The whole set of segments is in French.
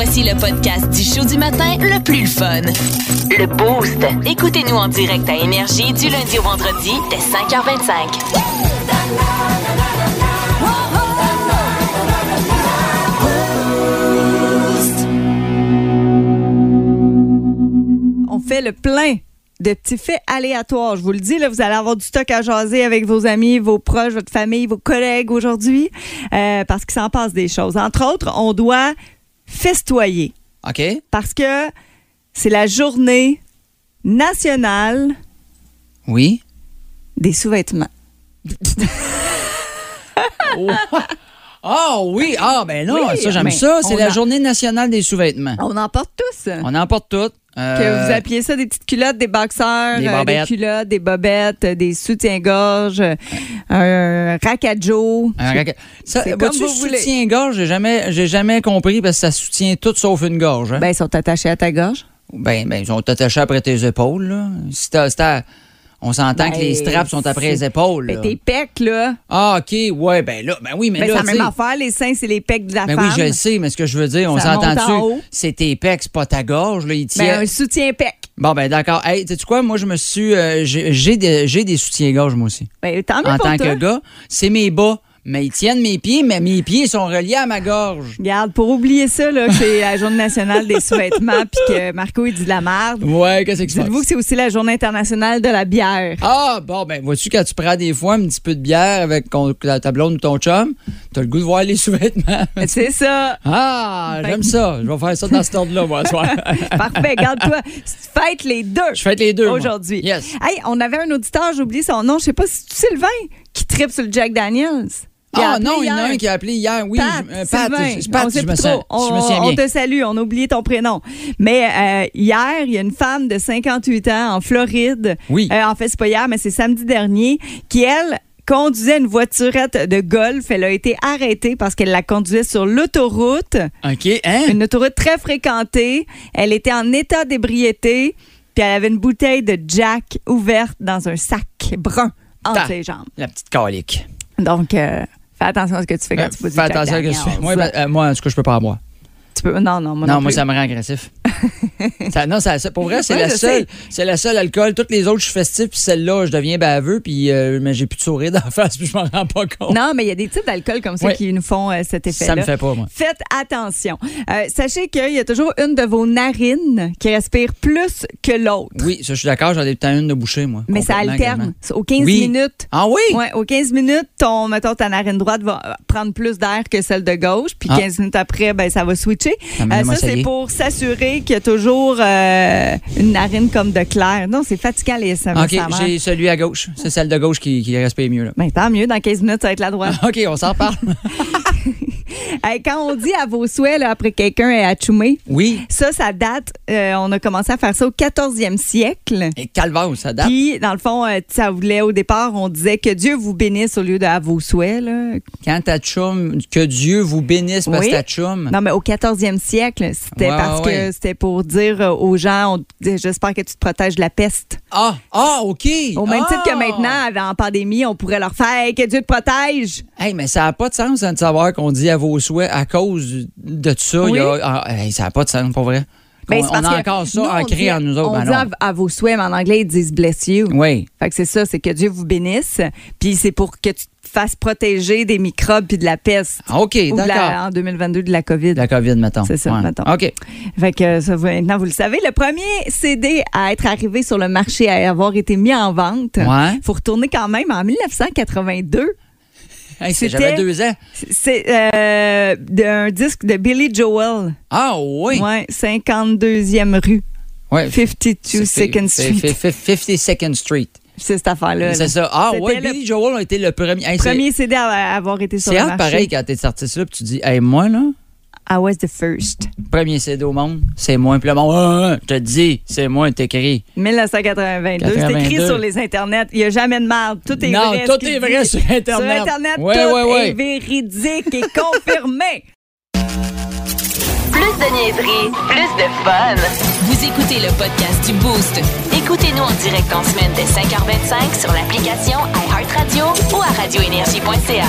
Voici le podcast du show du matin le plus fun. Le Boost. Écoutez-nous en direct à Énergie du lundi au vendredi dès 5h25. On fait le plein de petits faits aléatoires. Je vous le dis, là, vous allez avoir du stock à jaser avec vos amis, vos proches, votre famille, vos collègues aujourd'hui, euh, parce qu'il s'en passe des choses. Entre autres, on doit festoyer OK? parce que c'est la journée nationale Oui. des sous-vêtements. Ah oui, ah ben non, Oui, ça j'aime ça. C'est la journée nationale des sous-vêtements. On en porte tous. On en porte toutes. Que Euh, vous appuyez ça des petites culottes, des boxeurs, Des euh, des culottes, des bobettes, euh, des soutiens-gorge, un racajo. un racket. Ça, comme vous voulez. soutien-gorge, j'ai jamais, j'ai jamais compris parce que ça soutient tout sauf une gorge. Hein? Ben, ils sont attachés à ta gorge. Ben, ben, ils sont attachés après tes épaules. Là. Si t'as- si t'as- on s'entend Ben, que les straps sont après les épaules. Ben, là. tes pecs, là. Ah, OK, ouais, ben là, ben oui, mais Ben, là, c'est la tu même sais- affaire. Les seins, c'est les pecs de la Ben femme. oui, je le sais, mais ce que je veux dire, on s'entend-tu? C'est tes pecs, c'est pas ta gorge, là, il tient. Ben, un soutien-pec. Bon, ben d'accord. Hey, sais-tu quoi? Moi, je me suis. euh, j'ai des, des soutiens-gorge, moi aussi. Ben, tant mieux en pour tant toi. que gars, c'est mes bas. Mais ils tiennent mes pieds, mais mes pieds sont reliés à ma gorge. Regarde, pour oublier ça, là, que c'est la journée nationale des sous-vêtements puis que Marco, il dit de la merde. Ouais, qu'est-ce qui se Dites-vous que c'est aussi la journée internationale de la bière. Ah, bon, ben, vois-tu, quand tu prends des fois un petit peu de bière avec ta blonde ou ton chum, t'as le goût de voir les sous-vêtements. C'est ça. Ah, Ben- j'aime ça. Je vais faire ça dans cet ordre-là, moi, ce soir. Parfait. Garde-toi. Faites les deux. Je fête les deux. Aujourd'hui. Yes. Hey, on avait un auditeur, j'ai oublié son nom, je sais pas si c'est Sylvain, qui tripe sur le Jack Daniels. Ah, non, il y en a un qui a appelé hier. Oui, Pat, je- euh, Pat, Pat, on je me plus sens- trop. je me On- te salue, on a oublié ton prénom. Mais euh, hier, il y a une femme de 58 ans en Floride. Oui. Euh, en fait, c'est pas hier, mais c'est samedi dernier, qui, elle, conduisait une voiturette de golf. Elle a été arrêtée parce qu'elle la conduisait sur l'autoroute, OK, hein? une autoroute très fréquentée. Elle était en état d'ébriété, puis elle avait une bouteille de Jack ouverte dans un sac brun entre ses jambes. La petite calique. Donc, euh, fais attention à ce que tu fais quand Euh, tu bois du Fais attention à ce que tu fais. Moi, ben, euh, moi, en tout cas, je peux pas en boire. Tu peux- non, non, moi non, non, moi, plus. ça me rend agressif. Ça- non, ça, pour vrai, c'est la seule. C'est la seule alcool. Toutes les autres, je suis festif, puis celle-là, je deviens baveux, puis euh, mais j'ai plus de sourire d'en face, puis je m'en rends pas compte. Non, mais il y a des types d'alcool comme ça qui nous font euh, cet effet-là. ça me fait pas, moi. Faites attention. Euh, sachez qu'il y a toujours une de vos narines qui respire plus que l'autre. Oui, ça, je suis d'accord, j'en ai temps une de bouchée, moi. Mais ça alterne. Aux 15 Oui. minutes. Ah oui? Ouais, aux 15 minutes, ton, mettons, ta narine droite va prendre plus d'air que celle de gauche, puis Ah. 15 minutes après, ben, ça va switcher. Ça ça, c'est pour s'assurer qu'il y a toujours euh, une narine comme de clair. Non, c'est fatigant, les SMS. OK, j'ai celui à gauche. C'est celle de gauche qui, qui respire mieux, là. Ben, tant mieux, dans 15 minutes, ça va être la droite. OK, on s'en parle. Quand on dit à vos souhaits là, après quelqu'un est achumé, oui. ça, ça date, euh, on a commencé à faire ça au 14e siècle. Et calvaire, ça date. Puis, dans le fond, euh, ça voulait, au départ, on disait que Dieu vous bénisse au lieu de à vos souhaits. Là. Quand ta chum, que Dieu vous bénisse parce Oui. que ta chum. Non, mais au 14e siècle, c'était Ouais, parce ouais, que c'était pour dire aux gens, j'espère que tu te protèges de la peste. Ah, ah, OK. Au même titre que Ah! maintenant, en pandémie, on pourrait leur faire Hey, que Dieu te protège. Hey, mais ça n'a pas de sens de savoir qu'on dit à vos souhaits à cause de ça. il y a- ah, ça n'a pas de sens, pas vrai. Ben, on a encore ça nous, ancré dit- en nous autres. On Ben dit à, à vos souhaits, mais en anglais, ils disent bless you. Oui. Fait que c'est ça, c'est que Dieu vous bénisse. Puis c'est pour que tu te fasses protéger des microbes puis de la peste. Ah, OK, d'accord. en 2022 de la COVID. La COVID, mettons. C'est ça, Ouais. mettons. OK. Fait que ça, maintenant, vous le savez. Le premier CD à être arrivé sur le marché, à avoir été mis en vente. Ouais. faut retourner quand même en 1982. Hey, c'est- J'avais deux ans. C'est euh, d'un disque de Billy Joel. Ah, oui. Ouais, 52e rue, Ouais. 52 Second C'est- Street. c'est- c'est 52nd Street. C'est cette affaire-là. là. C'est ça. Ah, oui, le Billy Joel a été le premier. Hey, c'est- Premier CD à avoir été sur C'est le marché. pareil quand t'es sorti ça, puis tu dis, hey, moi, là, I was the first. premier CD au monde, c'est moi. Puis le monde, Ah, ah, je te dis, c'est moi, t'écris. 1982. C'est écrit 82. sur les internets. Il n'y a jamais de merde. Tout est Non, vrai. tout ce qu'il est vrai dit. sur Internet. Sur Internet, Ouais, tout ouais, ouais. est véridique et confirmé. Plus de niaiserie, plus de fun. Vous écoutez le podcast du Boost. Écoutez-nous en direct en semaine dès 5h25 sur l'application iHeartRadio ou à radioénergie.ca.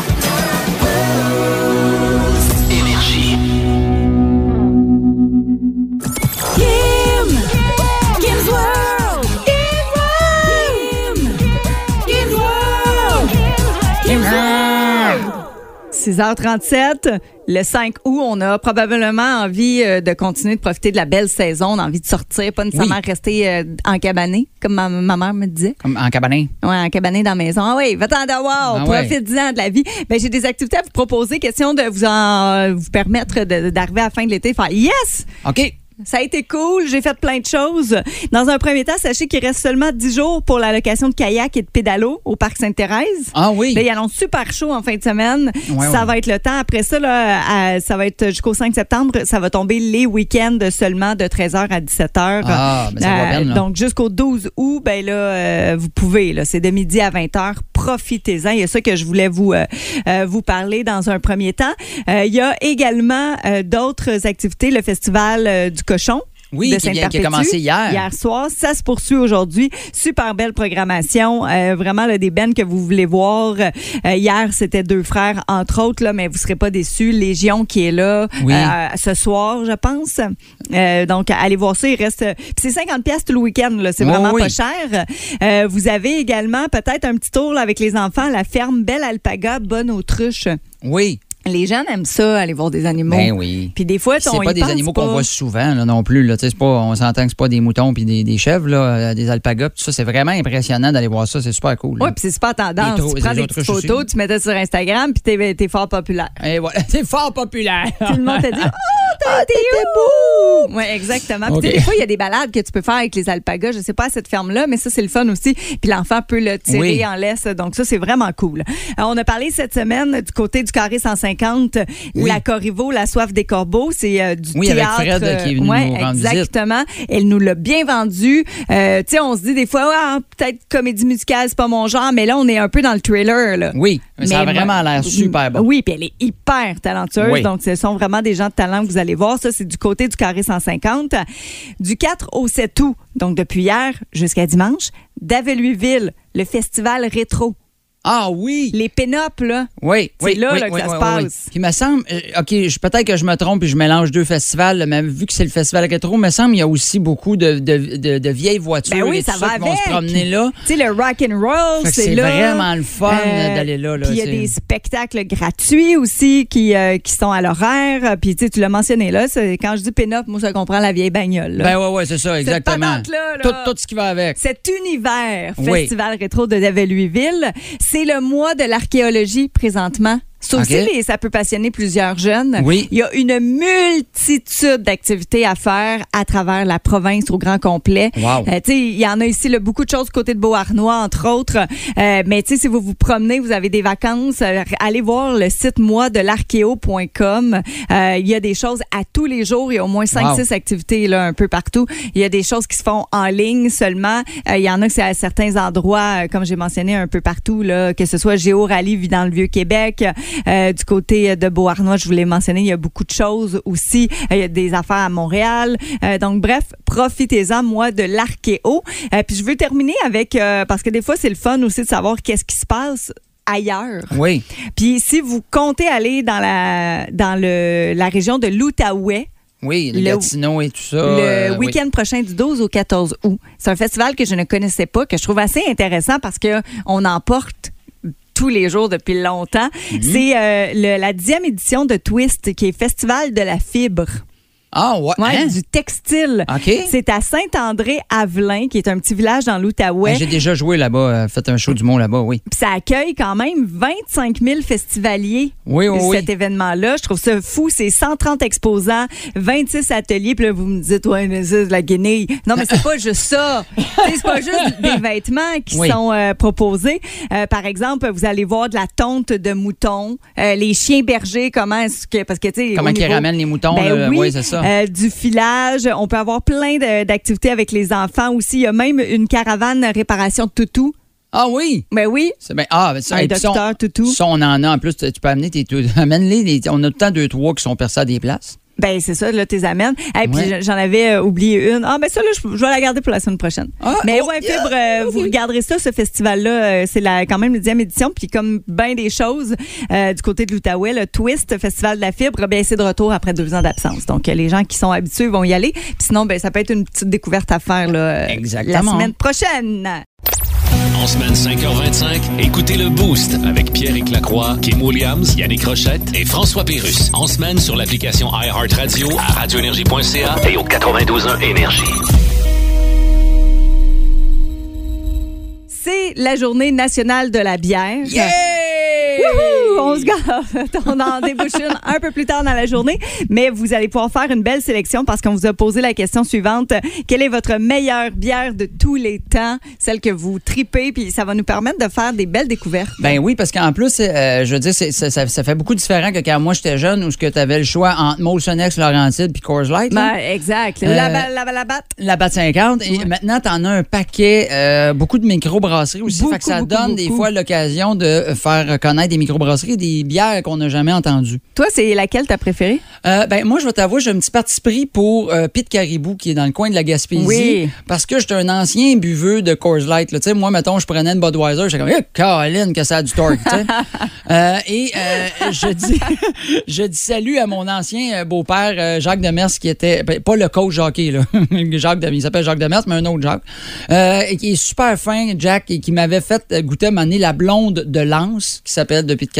6h37. Le 5 août, on a probablement envie euh, de continuer de profiter de la belle saison. On a envie de sortir, pas nécessairement rester euh, en cabané, comme ma, ma mère me disait. Comme en cabanin. Ouais, en cabané dans la maison. Ah oui, va-t'en d'avoir, Ah profite-en de la vie. Ben, j'ai des activités à vous proposer. Question de vous en vous permettre d'arriver à la fin de l'été faire Yes! OK. Ça a été cool, j'ai fait plein de choses. Dans un premier temps, sachez qu'il reste seulement 10 jours pour la location de kayak et de pédalo au parc Sainte-Thérèse. Ah oui. Là, il annonce super chaud en fin de semaine. Ouais, ça ouais. va être le temps. Après ça, là, à- ça va être jusqu'au 5 septembre. Ça va tomber les week-ends seulement de 13h à 17h. Ah, ben ça va bien, là. donc, jusqu'au 12 août, ben là, euh, vous pouvez. Là, c'est de midi à 20h. Profitez-en. Il y a ça que je voulais vous, euh, euh, vous parler dans un premier temps. Euh, il y a également euh, d'autres activités. Le Festival euh, du cochon. Oui, de qui, qui a commencé hier. Hier soir, ça se poursuit aujourd'hui. Super belle programmation. Euh, vraiment, là, des bands que vous voulez voir. Euh, hier, c'était deux frères, entre autres, là, mais vous serez pas déçus. Légion qui est là Oui. euh, ce soir, je pense. Donc, allez voir ça. Il reste. C'est 50 pièces tout le week-end. C'est Oh, vraiment oui. pas cher. Vous avez également peut-être un petit tour là, avec les enfants à la ferme Belle Alpaga, Bonne Autruche. Oui. Les jeunes aiment ça, aller voir des animaux. Ben oui. Puis des fois, C'est on pas y des animaux pas. qu'on voit souvent là, non plus. Là. C'est Pas, on s'entend que c'est pas des moutons puis des, des chèvres, là, euh, des alpagas. Tout ça, c'est vraiment impressionnant d'aller voir ça. C'est super cool. Oui, puis c'est super tendance. Tu prends des petites photos, tu mettais sur Instagram, puis t'es, t'es fort populaire. Et voilà. C'est fort populaire. Tout le monde t'a dit Oh, t'as été beau! Oui, exactement. Puis des fois, il y a des balades que tu peux faire avec les alpagas. Je sais pas à cette ferme-là, mais ça, c'est le fun aussi. Puis l'enfant peut le tirer Oui. en laisse. Donc, ça, c'est vraiment cool. Euh, on a parlé cette semaine du côté du carré 150, Oui. la Corriveau, la soif des corbeaux. C'est euh, du Oui, avec théâtre. Fred, euh, qui est venu ouais, nous rendre visite. Exactement. Elle nous l'a bien vendu. Euh, tu sais, on se dit des fois, ah, peut-être comédie musicale, c'est pas mon genre, mais là, on est un peu dans le thriller. Là. Oui, mais ça a Mais vraiment l'air super bon. Oui, puis elle est hyper talentueuse. Oui. Donc, ce sont vraiment des gens de talent que vous allez voir. Ça, c'est du côté du carré 150. Du 4 au 7 août, donc depuis hier jusqu'à dimanche, d'Aveluiville, le festival rétro. Ah oui. Les pin-up, là. Oui, C'est oui, là, oui, là, que oui, ça se oui, passe. oui. Puis il me semble, euh, OK, je- peut-être que je me trompe et je mélange deux festivals, là, mais vu que c'est le festival rétro, il me semble qu'il y a aussi beaucoup de, de, de, de vieilles voitures Ben oui, et ça tout va qui vont se promener là. Tu sais, le rock and roll, c'est c'est là. Euh, vraiment le fun d'aller là, là, Puis il y a c'est- des spectacles gratuits aussi qui, euh, qui sont à l'horaire. Puis tu tu l'as mentionné là. c'est- Quand je dis pin-up, moi, ça comprend la vieille bagnole. là. Ben ouais, ouais, c'est ça, exactement. là. Tout, tout ce qui va avec. Cet univers Oui. Festival rétro de David-Louisville, c'est le mois de l'archéologie présentement. Ça aussi, OK. les- ça peut passionner plusieurs jeunes. Oui. Il y a une multitude d'activités à faire à travers la province au grand complet. Wow. Euh, tu sais, il y en a ici là, beaucoup de choses côté de Beauharnois, entre autres. Euh, mais tu sais, si vous vous promenez, vous avez des vacances, euh, allez voir le site moi de l'archéo.com. Euh, il y a des choses à tous les jours. Il y a au moins 5-6 Wow. activités là, un peu partout. Il y a des choses qui se font en ligne seulement. Euh, il y en a que c'est à certains endroits, comme j'ai mentionné, un peu partout, là, que ce soit Géo Rallye dans le Vieux-Québec. Euh, du côté de Beauharnois, je vous l'ai mentionné, il y a beaucoup de choses aussi. Euh, il y a des affaires à Montréal. Euh, donc, bref, profitez-en, moi, de l'archéo. Puis je veux terminer avec, parce que des fois, c'est le fun aussi de savoir qu'est-ce qui se passe ailleurs. Oui. Puis si vous comptez aller dans la, dans le, la région de l'Outaouais, Oui, Le- Gatineaux et tout ça. le euh, oui. week-end prochain du 12 au 14 août. C'est un festival que je ne connaissais pas, que je trouve assez intéressant parce que on en porte tous les jours depuis longtemps. Mhm. C'est euh, le- la dixième édition de Twist, qui est Festival de la fibre. Ah, ouais. Ouais, hein? du textile. OK. C'est à Saint-André-Avelin, qui est un petit village dans l'Outaouais. Ben, J'ai déjà joué là-bas, euh, fait un show du monde là-bas, oui. Puis ça accueille quand même 25 000 festivaliers. Oui, oui, oui. Cet événement-là, je trouve ça fou. C'est 130 exposants, 26 ateliers. Puis là, vous me dites, ouais, mais c'est de la guenille. Non, mais c'est pas juste ça. C'est pas juste des vêtements qui Oui. sont euh, proposés. Euh, par exemple, vous allez voir de la tonte de moutons, euh, les chiens bergers, comment est-ce que, parce que tu sais, Comment niveau- ramènent les moutons, ben là, oui, c'est ça. Euh, du filage. On peut avoir plein d'activités avec les enfants aussi. Il y a même une caravane réparation de toutou. Ah oui! Ben oui. Bien. Ah, ben ça, Un docteur toutou. Ça, on en a. En plus, tu peux amener tes. Amène-les. les- On a tout le temps deux, trois qui sont percés à des places. Ben c'est ça, là, tes amènes. Et puis Ouais. j'en avais euh, oublié une. Ah ben ça là, je, je vais la garder pour la semaine prochaine. Ah, Mais oh, ouais, Fibre, euh, vous regarderez ça, ce festival-là, euh, c'est la, quand même la dixième édition. Puis comme bien des choses du côté de l'Outaouais, le Twist, Festival de la Fibre, ben c'est de retour après deux ans d'absence. Donc les gens qui sont habitués vont y aller. Puis sinon, ben ça peut être une petite découverte à faire là, la semaine prochaine. En semaine 5h25, écoutez le Boost avec pierre Lacroix, Kim Williams, Yannick Rochette et François Pérus. En semaine sur l'application iHeartRadio à radioénergie.ca et au 92.1 Énergie. C'est la journée nationale de la bière. Yeah! On se gâte. On en débouche une un peu plus tard dans la journée, mais vous allez pouvoir faire une belle sélection parce qu'on vous a posé la question suivante. Quelle est votre meilleure bière de tous les temps? Celle que vous tripez, puis ça va nous permettre de faire des belles découvertes. Ben oui, parce qu'en plus, euh, je veux dire, ça, fait beaucoup différent que quand moi j'étais jeune où tu avais le choix entre Molson X, Laurentide puis Coors Light. Ben, exact. la, euh, la, la, la, batte. La batte 50. Et maintenant, tu en as un paquet, euh, beaucoup de microbrasseries aussi. fait que ça donne des fois l'occasion de faire connaître des microbrasseries des bières qu'on n'a jamais entendues. Toi, c'est laquelle t'as préférée? Euh, ben, moi, je vais t'avouer, j'ai un petit parti pris pour euh, Pete Caribou, qui est dans le coin de la Gaspésie. Oui. Parce que j'étais un ancien buveux de Coors Light. Tu sais, moi, mettons, je prenais une Budweiser, j'étais comme, eh, Caroline, que ça a du torque. euh, et je, dis, je dis salut à mon ancien beau-père, Jacques Demers, qui était, ben, pas le coach hockey, là. Jacques il s'appelle Jacques Demers, mais un autre Jacques. et qui est super fin, Jack, et qui m'avait fait goûter à la blonde de Lance, qui s'appelle de Pete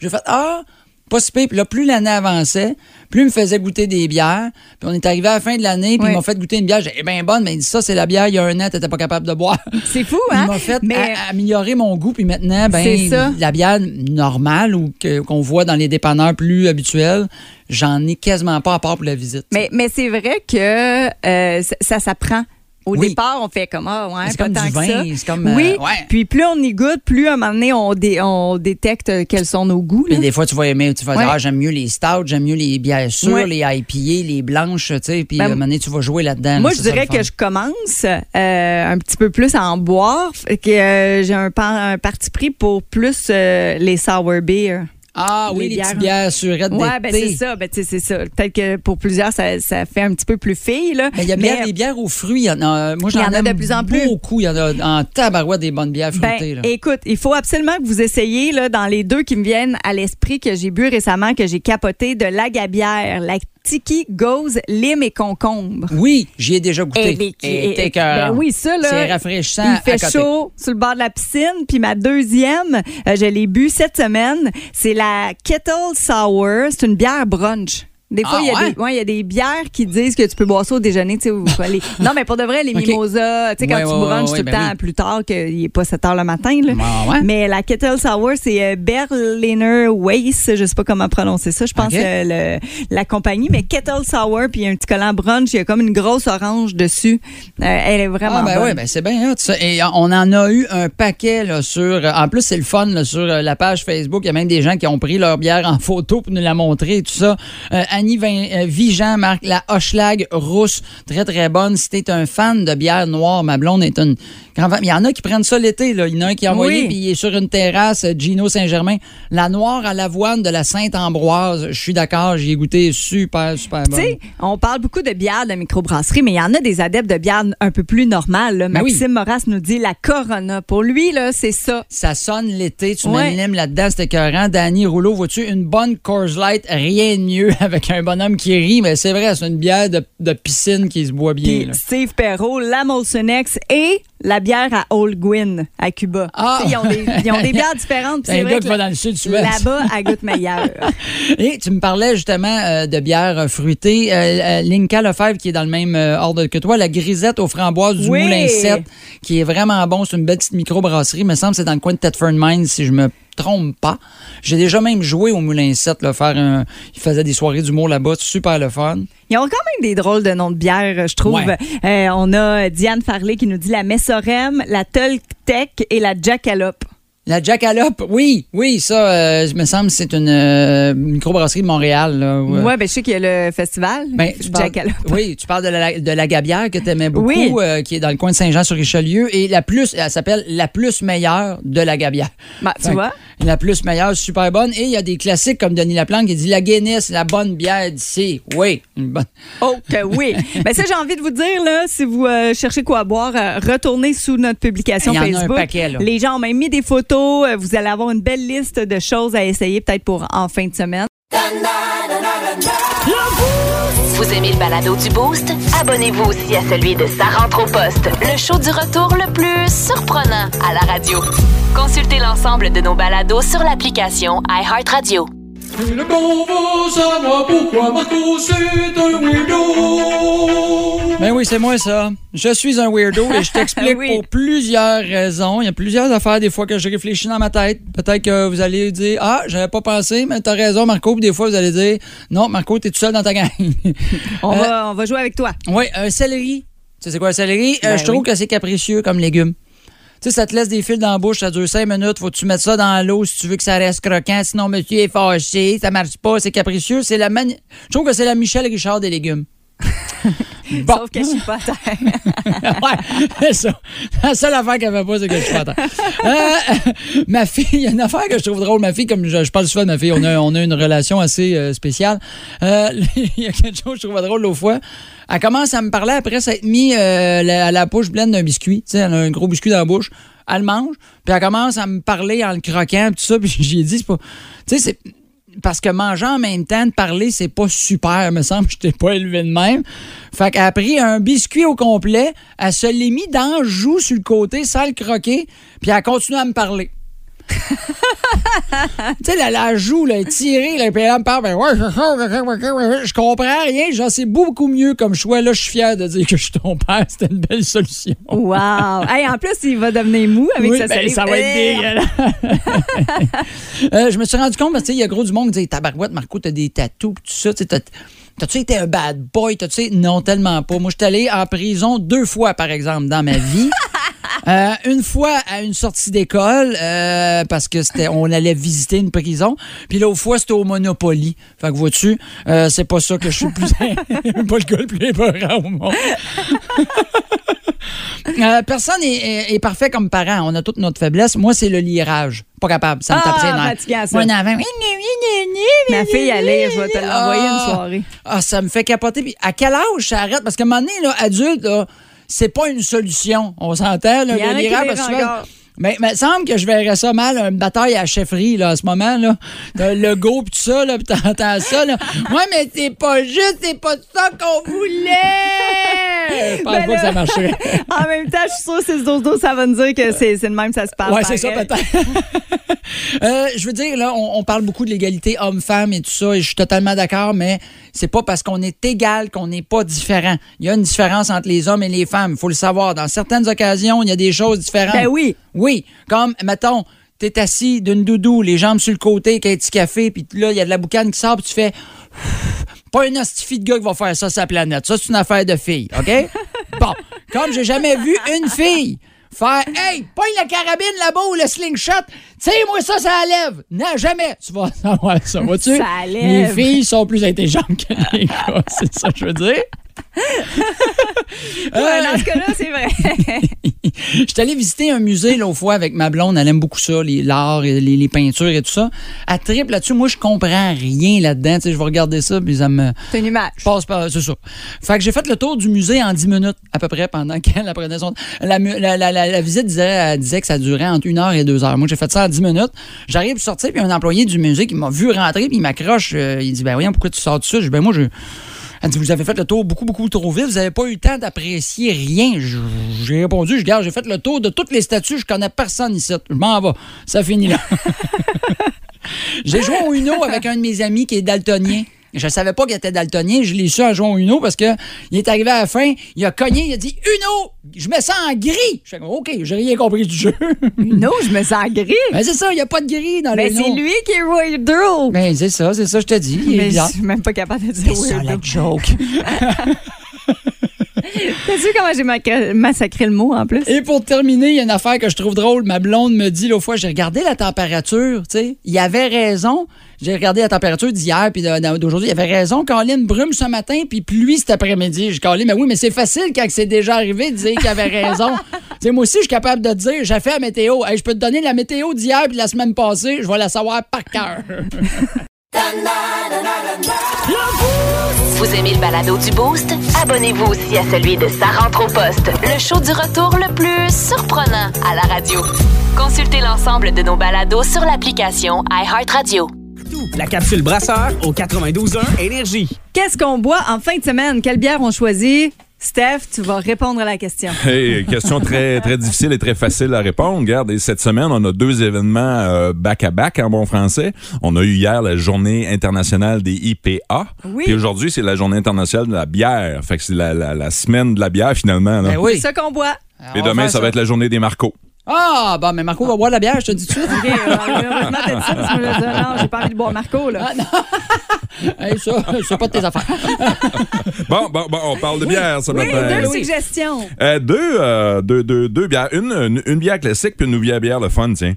J'ai fait Ah, pas si Puis là, plus l'année avançait, plus il me faisait goûter des bières. Puis on est arrivé à la fin de l'année, puis il m'a fait goûter une bière. J'ai dit, bien bonne, mais il dit ça, c'est la bière, il y a un an, t'étais pas capable de boire. C'est fou, hein? Il m'a fait améliorer mon goût, puis maintenant, ben, la bière normale ou qu'on voit dans les dépanneurs plus habituels, j'en ai quasiment pas à part pour la visite. Mais, mais c'est vrai que euh, ça s'apprend. Au départ, on fait comme ah ouais, c'est comme du vin, c'est comme oui. Euh, puis plus on y goûte, plus à un moment donné on, on détecte quels sont nos goûts. Puis des fois tu vas aimer, tu vas dire ah, j'aime mieux les stouts, j'aime mieux les bières sûres, les IPA, les blanches, tu sais. Puis ben, à un moment donné tu vas jouer là-dedans. Moi je dirais que je commence euh, un petit peu plus à en boire, que euh, j'ai un, un, parti pris pour plus les sour beer. Ah oui, les, petites bières surettes Oui, ben c'est ça. Ben, c'est ça. Peut-être que pour plusieurs, ça, ça, fait un petit peu plus fille. Là. Mais il y a bien des bières aux fruits. Il y en a, moi, j'en ai de plus en plus. beaucoup. Il y en a en tabarouette des bonnes bières fruitées. Ben, écoute, il faut absolument que vous essayiez là, dans les deux qui me viennent à l'esprit que j'ai bu récemment, que j'ai capoté de l'agabière, la Tiki Gose, lime et concombre. Oui, j'y ai déjà goûté. Et, et, ben oui, ça, là. C'est rafraîchissant. Il fait chaud sur le bord de la piscine. Puis ma deuxième, euh, je l'ai bu cette semaine. C'est la Kettle Sour. C'est une bière brunch. Des fois, ah, il y, a des, ouais, y a des bières qui disent que tu peux boire ça au déjeuner. Tu sais, non, mais pour de vrai, les mimosas, tu sais, quand tu brunches tout le ben temps plus tard, qu'il n'est pas 7 heures le matin. Là. Ah, mais la Kettle Sour, c'est euh, Berliner Weiss. Je sais pas comment prononcer ça. Je pense euh, la compagnie. Mais Kettle Sour, puis un petit collant brunch, il y a comme une grosse orange dessus. Euh, elle est vraiment ah, ben bonne. Oui, ben c'est bien. Et on en a eu un paquet là, sur. En plus, c'est le fun là, sur la page Facebook. Il y a même des gens qui ont pris leur bière en photo pour nous la montrer et tout ça. Annie euh, Vigent marque la Hochelag rousse. Très, très bonne. Si t'es un fan de bière noire, ma blonde est une il y en a qui prennent ça l'été. Il y en a un qui a envoyé, puis il est sur une terrasse, euh, Gino Saint-Germain. La noire à l'avoine de la Sainte-Ambroise. Je suis d'accord, j'y ai goûté super, super bon. On parle beaucoup de bière de microbrasserie, mais il y en a des adeptes de bière un peu plus normales. Ben Maxime Moras nous dit la Corona. Pour lui, là, c'est ça. Ça sonne l'été. Tu ouais. là-dedans, c'était écœurant. Danny Rouleau, vois-tu, une bonne Coors Light, rien de mieux avec un bonhomme qui rit, mais c'est vrai, c'est une bière de, piscine qui se boit bien. Steve Perrault, la Molson X et la bière à Old Gwyn, à Cuba. Ah. Ils, ont des, ils, ont des, bières différentes. C'est un gars qui va dans le sud Là-bas, à goûte meilleure. Et tu me parlais justement euh, de bières fruitées. Euh, euh, Linka Lefebvre, qui est dans le même ordre que toi, la grisette aux framboises du Moulin 7, qui est vraiment bon. C'est une belle petite microbrasserie. Il me semble que c'est dans le coin de Thetford Mines, si je me trompe pas. J'ai déjà même joué au Moulin 7, là, faire un... il faisait des soirées d'humour là-bas, super le fun. Ils ont quand même des drôles de noms de bières, je trouve. Euh, on a Diane Farley qui nous dit la Messorem, la Toltec et la Jackalope. La Jackalope, oui, oui, ça, euh, me semble, c'est une euh, microbrasserie de Montréal. Oui, ouais, ben, je sais qu'il y a le festival. Ben, Jackalope. Oui, tu parles de la, de la Gabière que tu aimais beaucoup, euh, qui est dans le coin de Saint-Jean-sur-Richelieu. Et la plus, elle s'appelle la plus meilleure de la Gabière. Ben, tu vois? La plus meilleure, super bonne. Et il y a des classiques comme Denis Laplanque qui dit la Guinness, la bonne bière d'ici. Oui, une bonne. Oh, que oui. ben, ça, j'ai envie de vous dire, là, si vous cherchez quoi boire, retournez sous notre publication il y en A un paquet, là. Les gens ont même mis des photos euh, vous allez avoir une belle liste de choses à essayer peut-être pour en fin de semaine. Vous aimez le balado du Boost? Abonnez-vous aussi à celui de Sa rentre au poste, le show du retour le plus surprenant à la radio. Consultez l'ensemble de nos balados sur l'application iHeartRadio. Le bon va savoir pourquoi Marco c'est un weirdo? Ben oui, c'est moi ça. Je suis un weirdo et je t'explique Oui. pour plusieurs raisons. Il y a plusieurs affaires des fois que je réfléchis dans ma tête. Peut-être que vous allez dire Ah, j'avais pas pensé, mais t'as raison, Marco. Puis des fois, vous allez dire Non, Marco, t'es tout seul dans ta gang. On, Euh, va, on va jouer avec toi. Oui, un céleri. Tu sais, c'est quoi un céleri? Euh, Ben je trouve oui. que c'est capricieux comme légume. Tu sais, ça te laisse des fils dans la bouche, ça dure cinq minutes. Faut que tu mettes ça dans l'eau si tu veux que ça reste croquant. Sinon, monsieur est fâché, ça marche pas, c'est capricieux. C'est la mani- Je trouve que c'est la Michel Richard des légumes. Bon. Sauf que je suis pas à terre. ouais, c'est ça. La seule affaire qu'elle fait pas, c'est que je suis pas attends. Euh, ma fille, il y a une affaire que je trouve drôle. Ma fille, comme je, je parle souvent de ma fille, on a, on a une relation assez euh, spéciale. Euh, Il y a quelque chose que je trouve drôle l'autre fois. Elle commence à me parler après s'être mis euh, la, à la bouche pleine d'un biscuit. Tu sais, elle a un gros biscuit dans la bouche. Elle le mange, puis elle commence à me parler en le croquant, puis tout ça. Puis j'ai dit, c'est pas. Tu sais, c'est parce que manger en même temps, de parler, c'est pas super. Me semble je t'ai pas élevé de même. Fait qu'elle a pris un biscuit au complet, elle se l'est mis dans le joue sur le côté sans le croquer, puis elle a continué à me parler. Tu sais, la, la joue, là, est tirée, là, puis me parle, ben ouais, je comprends rien, j'en sais beaucoup mieux comme choix. Là, je suis fier de dire que je suis ton père, c'était une belle solution. Wow! Hey, en plus, il va devenir mou avec Oui, sa ben, ça va être Eh, dégueulasse. Euh, je me suis rendu compte, parce que tu sais, il y a gros du monde qui dit Tabarouette, Marco, t'as des tatous, tout ça. tu sais, t'as- T'as-tu été un bad boy? T'as-tu Non, tellement pas. Moi, je suis allé en prison deux fois, par exemple, dans ma vie. Euh, une fois à une sortie d'école, euh, parce que c'était, on allait visiter une prison. Puis l'autre fois, c'était au Monopoly. Fait que vois-tu, euh, c'est pas ça que je suis le plus. pas le gars le plus épeurant au monde. Personne est, est- est parfait comme parent. On a toute notre faiblesse. Moi, c'est le lirage. Pas capable. Ça me Ah, tape ça. Moi, Ma fille, allait, je vais te l'envoyer une soirée. Ah, ça me fait capoter. Puis à quel âge ça arrête? Parce qu'à un moment donné, là, adulte, là, c'est pas une solution. On s'entend, là, Il y en le a qui lirage, lirent parce que. Mais il me semble que je verrais ça mal, une bataille à la chefferie, là, à ce moment, là. T'as le go pis tout ça, là, pis t'entends ça, là. Ouais, mais c'est pas juste, c'est pas ça qu'on voulait! Je pense Ben pas que ça marcherait. En même temps, je suis sûre que c'est ce dos ça va nous dire que c'est le même, ça se passe. Ouais, c'est ça, peut-être. Euh, je veux dire, là, on, on parle beaucoup de l'égalité homme-femme et tout ça, et je suis totalement d'accord, mais c'est pas parce qu'on est égal qu'on n'est pas différent. Il y a une différence entre les hommes et les femmes. Il faut le savoir. Dans certaines occasions, il y a des choses différentes. Ben oui. Oui, comme, mettons, t'es assis d'une doudou, les jambes sur le côté, avec un petit café, puis là, il y a de la boucane qui sort, puis tu fais. Pas une hostifie de gars qui va faire ça sur la planète. Ça, c'est une affaire de fille, OK? bon, comme j'ai jamais vu une fille faire Hey, pogne la carabine là-bas ou le slingshot, tire-moi ça, ça lève. Non, jamais. Tu vas savoir ça, vois-tu? Ça Les lève. filles sont plus intelligentes que les gars, c'est ça que je veux dire. Ouais, dans ce cas-là, c'est vrai. Je suis allé visiter un musée l'autre fois avec ma blonde. Elle aime beaucoup ça, l'art, les, les peintures et tout ça. Elle triple là-dessus. Moi, je comprends rien là-dedans. Je vais regarder ça, puis ça me C'est une image. passe par. C'est ça. Fait que j'ai fait le tour du musée en 10 minutes, à peu près, pendant qu'elle apprenait son. La, la, la, visite disait, elle disait que ça durait entre une heure et deux heures. Moi, j'ai fait ça en 10 minutes. J'arrive sortir, puis un employé du musée qui m'a vu rentrer, puis il m'accroche. euh, il dit Ben, voyons, pourquoi tu sors de ça? Je dis Ben, moi, je. Elle dit, vous avez fait le tour beaucoup, beaucoup trop vite. Vous n'avez pas eu le temps d'apprécier rien. J'ai répondu, je garde, j'ai fait le tour de toutes les statues. Je connais personne ici. Je m'en vais. Ça finit là. j'ai joué au Uno avec un de mes amis qui est daltonien. Je savais pas qu'il était daltonien. Je l'ai su en jouant au Uno parce que il est arrivé à la fin. Il a cogné. Il a dit Uno, je me sens en gris. Je fais OK, j'ai rien compris du jeu. Non, je me sens gris. Mais c'est ça, il n'y a pas de gris dans le Mais Uno. c'est lui qui est weirdo. Ben, c'est ça, c'est ça, je te dis. Mais je suis même pas capable de dire C'est ça, la joke. T'as-tu comment j'ai massacré le mot en plus? Et pour terminer, il y a une affaire que je trouve drôle. Ma blonde me dit l'autre fois, j'ai regardé la température, tu sais. Il avait raison. J'ai regardé la température d'hier puis d'aujourd'hui. Il avait raison. Colin brume ce matin puis pluie cet après-midi. J'ai Colin, mais oui, mais c'est facile quand c'est déjà arrivé de dire qu'il avait raison. tu sais, moi aussi, je suis capable de dire, j'ai fait la météo. Hey, je peux te donner la météo d'hier puis de la semaine passée. Je vais la savoir par cœur. Vous aimez le balado du Boost? Abonnez-vous aussi à celui de Sa rentre au poste, le show du retour le plus surprenant à la radio. Consultez l'ensemble de nos balados sur l'application iHeartRadio. La capsule brasseur au 92.1 Énergie. Qu'est-ce qu'on boit en fin de semaine? Quelle bière on choisit? Steph, tu vas répondre à la question. Hey, question très très difficile et très facile à répondre. Regarde, cette semaine, on a deux événements euh, back-à-back en bon français. On a eu hier la journée internationale des IPA. Oui. Et aujourd'hui, c'est la journée internationale de la bière. Fait que c'est la, la, la semaine de la bière, finalement. là. Ben oui. C'est ça qu'on boit. Et demain, ça, va être la journée des Marcos. Ah, bon, mais Marco va boire la bière, je te dis tout de suite. OK, euh, heureusement, t'as dit ça, parce que non, j'ai pas envie de boire Marco, là. Hey, ça, c'est pas de tes affaires. Bon, bon, bon, on parle de bière ce Oui, matin. deux suggestions. Euh, deux, euh, deux, deux, deux bières. Une, une, une bière classique puis une bière, bière le fun, tiens.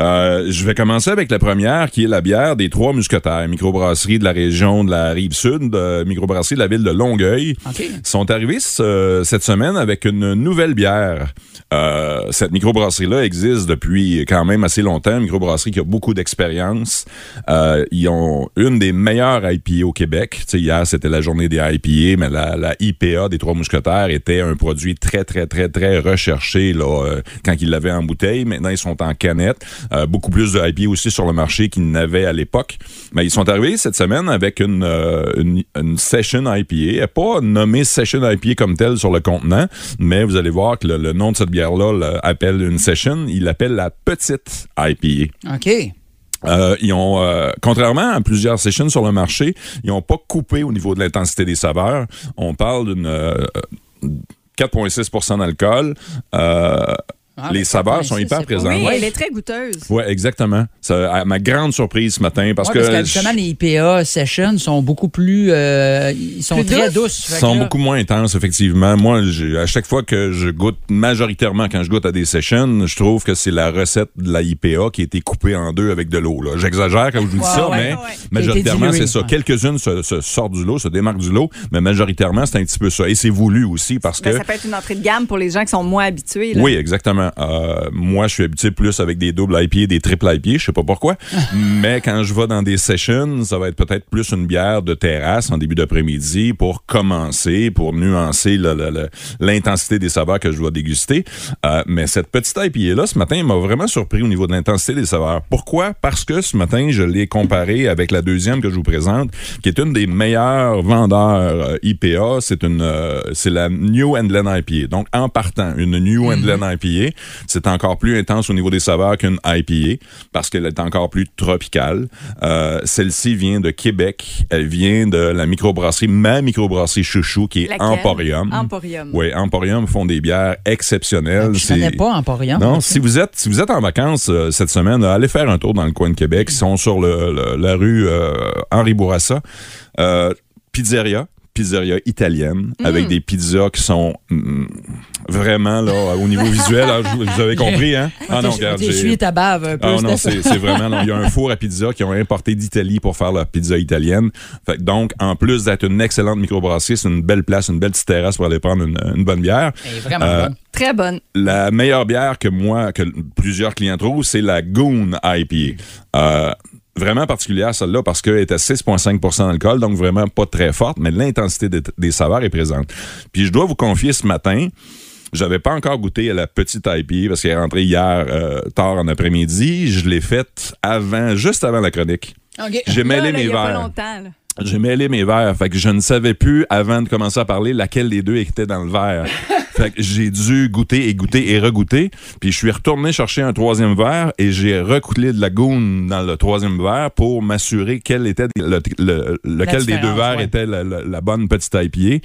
Euh, je vais commencer avec la première, qui est la bière des Trois Mousquetaires, microbrasserie de la région de la Rive-Sud, de microbrasserie de la ville de Longueuil. OK. sont arrivés ce- cette semaine avec une nouvelle bière. Euh, cette microbrasserie-là existe depuis quand même assez longtemps. Une microbrasserie qui a beaucoup d'expérience. Euh, ils ont une des meilleures IPA au Québec. Tu sais, hier, c'était la journée des IPA, mais la, IPA des Trois Mousquetaires était un produit très, très, très, très recherché là, euh, quand ils l'avaient en bouteille. Maintenant, ils sont en canette. Euh, beaucoup plus de IPA aussi sur le marché qu'ils n'avaient à l'époque. Mais ils sont arrivés cette semaine avec une, une, une session IPA. Pas nommée session IPA comme telle sur le contenant, mais vous allez voir que le, le nom de cette bière-là l'appelle une session. Il l'appelle la petite IPA. OK. Euh, ils ont, euh, contrairement à plusieurs sessions sur le marché, ils n'ont pas coupé au niveau de l'intensité des saveurs. On parle d'une euh, 4,6% d'alcool. Ah, les ben, saveurs sont 4,6, hyper présentes. Oui, elle est très goûteuse. Ouais, exactement. Ça, à ma grande surprise ce matin, parce Ouais, que parce qu'habituellement, les IPA Session sont beaucoup plus. euh, ils sont Plus très douces? Ils que sont là- beaucoup moins intenses, effectivement. Moi, j'ai- à chaque fois que je goûte, majoritairement quand je goûte à des sessions, je trouve que c'est la recette de la IPA qui a été coupée en deux avec de l'eau. là. J'exagère quand je vous dis Ouais, ça, ouais, mais ouais. majoritairement, c'est ça. Quelques-unes se, se sortent du lot, se démarquent du lot, mais majoritairement, c'est un petit peu ça. Et c'est voulu aussi parce que... Ben, ça peut être une entrée de gamme pour les gens qui sont moins habitués. là. Oui, exactement. Euh, moi, je suis habitué plus avec des doubles IPA, des triples IPA, je sais pas pourquoi. mais quand je vais dans des sessions, ça va être peut-être plus une bière de terrasse en début d'après-midi pour commencer, pour nuancer l'intensité des saveurs que je dois déguster. Euh, mais cette petite IPA-là, ce matin, m'a vraiment surpris au niveau de l'intensité des saveurs. Pourquoi? Parce que ce matin, je l'ai comparé avec la deuxième que je vous présente, qui est une des meilleurs vendeurs euh, IPA. C'est une, euh, c'est la New England IPA. Donc, en partant, une New England IPA, c'est encore plus intense au niveau des saveurs qu'une IPA parce qu'elle est encore plus tropicale. Euh, celle-ci vient de Québec. Elle vient de la microbrasserie, ma microbrasserie chouchou, qui est Laquelle? Emporium. Emporium. Oui, Emporium font des bières exceptionnelles. Je connais pas Emporium. Non, si vous êtes si vous êtes en vacances euh, cette semaine, allez faire un tour dans le coin de Québec. Ils sont sur le, le- la rue euh, Henri Bourassa. Pizzeria, pizzeria italienne, avec des pizzas qui sont mm, vraiment là au niveau visuel. là, vous, vous avez compris, hein? Ah non, regarde, j'ai- essuyé ta bave un peu. ah non, c'est vraiment. Il y a un four à pizza qui ont importé d'Italie pour faire leur pizza italienne. Fait donc, en plus d'être une excellente microbrasserie, c'est une belle place, une belle petite terrasse pour aller prendre une, une bonne bière. Elle est vraiment Euh, bonne. Très bonne. La meilleure bière que moi, que plusieurs clients trouvent, c'est la Goon IPA. Euh, vraiment particulière celle-là parce qu'elle est à 6,5 d'alcool, donc vraiment pas très forte, mais l'intensité des, des saveurs est présente. Puis je dois vous confier ce matin, j'avais pas encore goûté à la petite IPA parce qu'elle est rentrée hier euh, tard en après-midi. Je l'ai faite avant, juste avant la chronique. OK. J'ai Là, mêlé là, mes a pas verres. J'ai mêlé mes verres, fait que je ne savais plus avant de commencer à parler laquelle des deux était dans le verre. fait que j'ai dû goûter et goûter et regoûter, puis je suis retourné chercher un troisième verre et j'ai recoulé de la goune dans le troisième verre pour m'assurer quel était le- le- lequel des deux verres ouais. était la, la- la bonne petite IPA.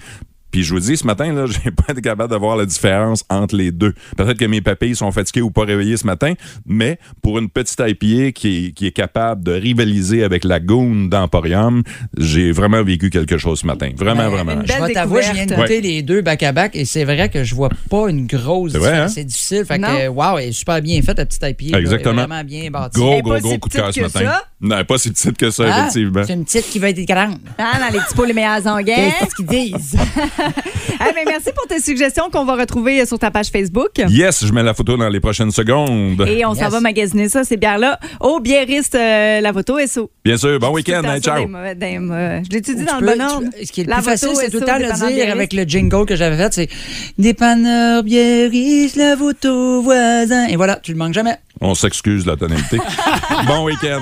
Puis je vous dis, ce matin, là, j'ai pas été capable de voir la différence entre les deux. Peut-être que mes papilles sont fatiguées ou pas réveillées ce matin, mais pour une petite IPA qui est, qui est capable de rivaliser avec la Goon d'Emporium, j'ai vraiment vécu quelque chose ce matin. Vraiment, Ben, vraiment. une Je belle vais t'avouer, je viens de goûter les deux back-à-back et c'est vrai que je vois pas une grosse C'est vrai, différence. hein? C'est difficile. Fait Non. que, wow, elle est super bien faite, la petite IPA. Exactement. Est vraiment bien bâtie. Gros, gros, gros coup de cœur ce matin. ça. Non, pas si petite que ça, Ah, effectivement. C'est une petite qui va être grande. Ah, dans les petits pots les meilleurs onguets. Qu'est-ce qu'ils disent? Eh ben, merci pour tes suggestions qu'on va retrouver sur ta page Facebook. Yes, je mets la photo dans les prochaines secondes. Et on s'en va magasiner ça, ces bières-là, au biériste euh, La Voto SO. Bien sûr, bon week-end, hein, ciao. des des Je l'ai-tu dit dans peux- le bon ordre? Ce qui est le La plus facile, c'est tout le temps le dire biériste. avec le jingle que j'avais fait, c'est dépanneur biériste, la voto voisin. Et voilà, tu le manques jamais. On s'excuse de la tonalité. bon week-end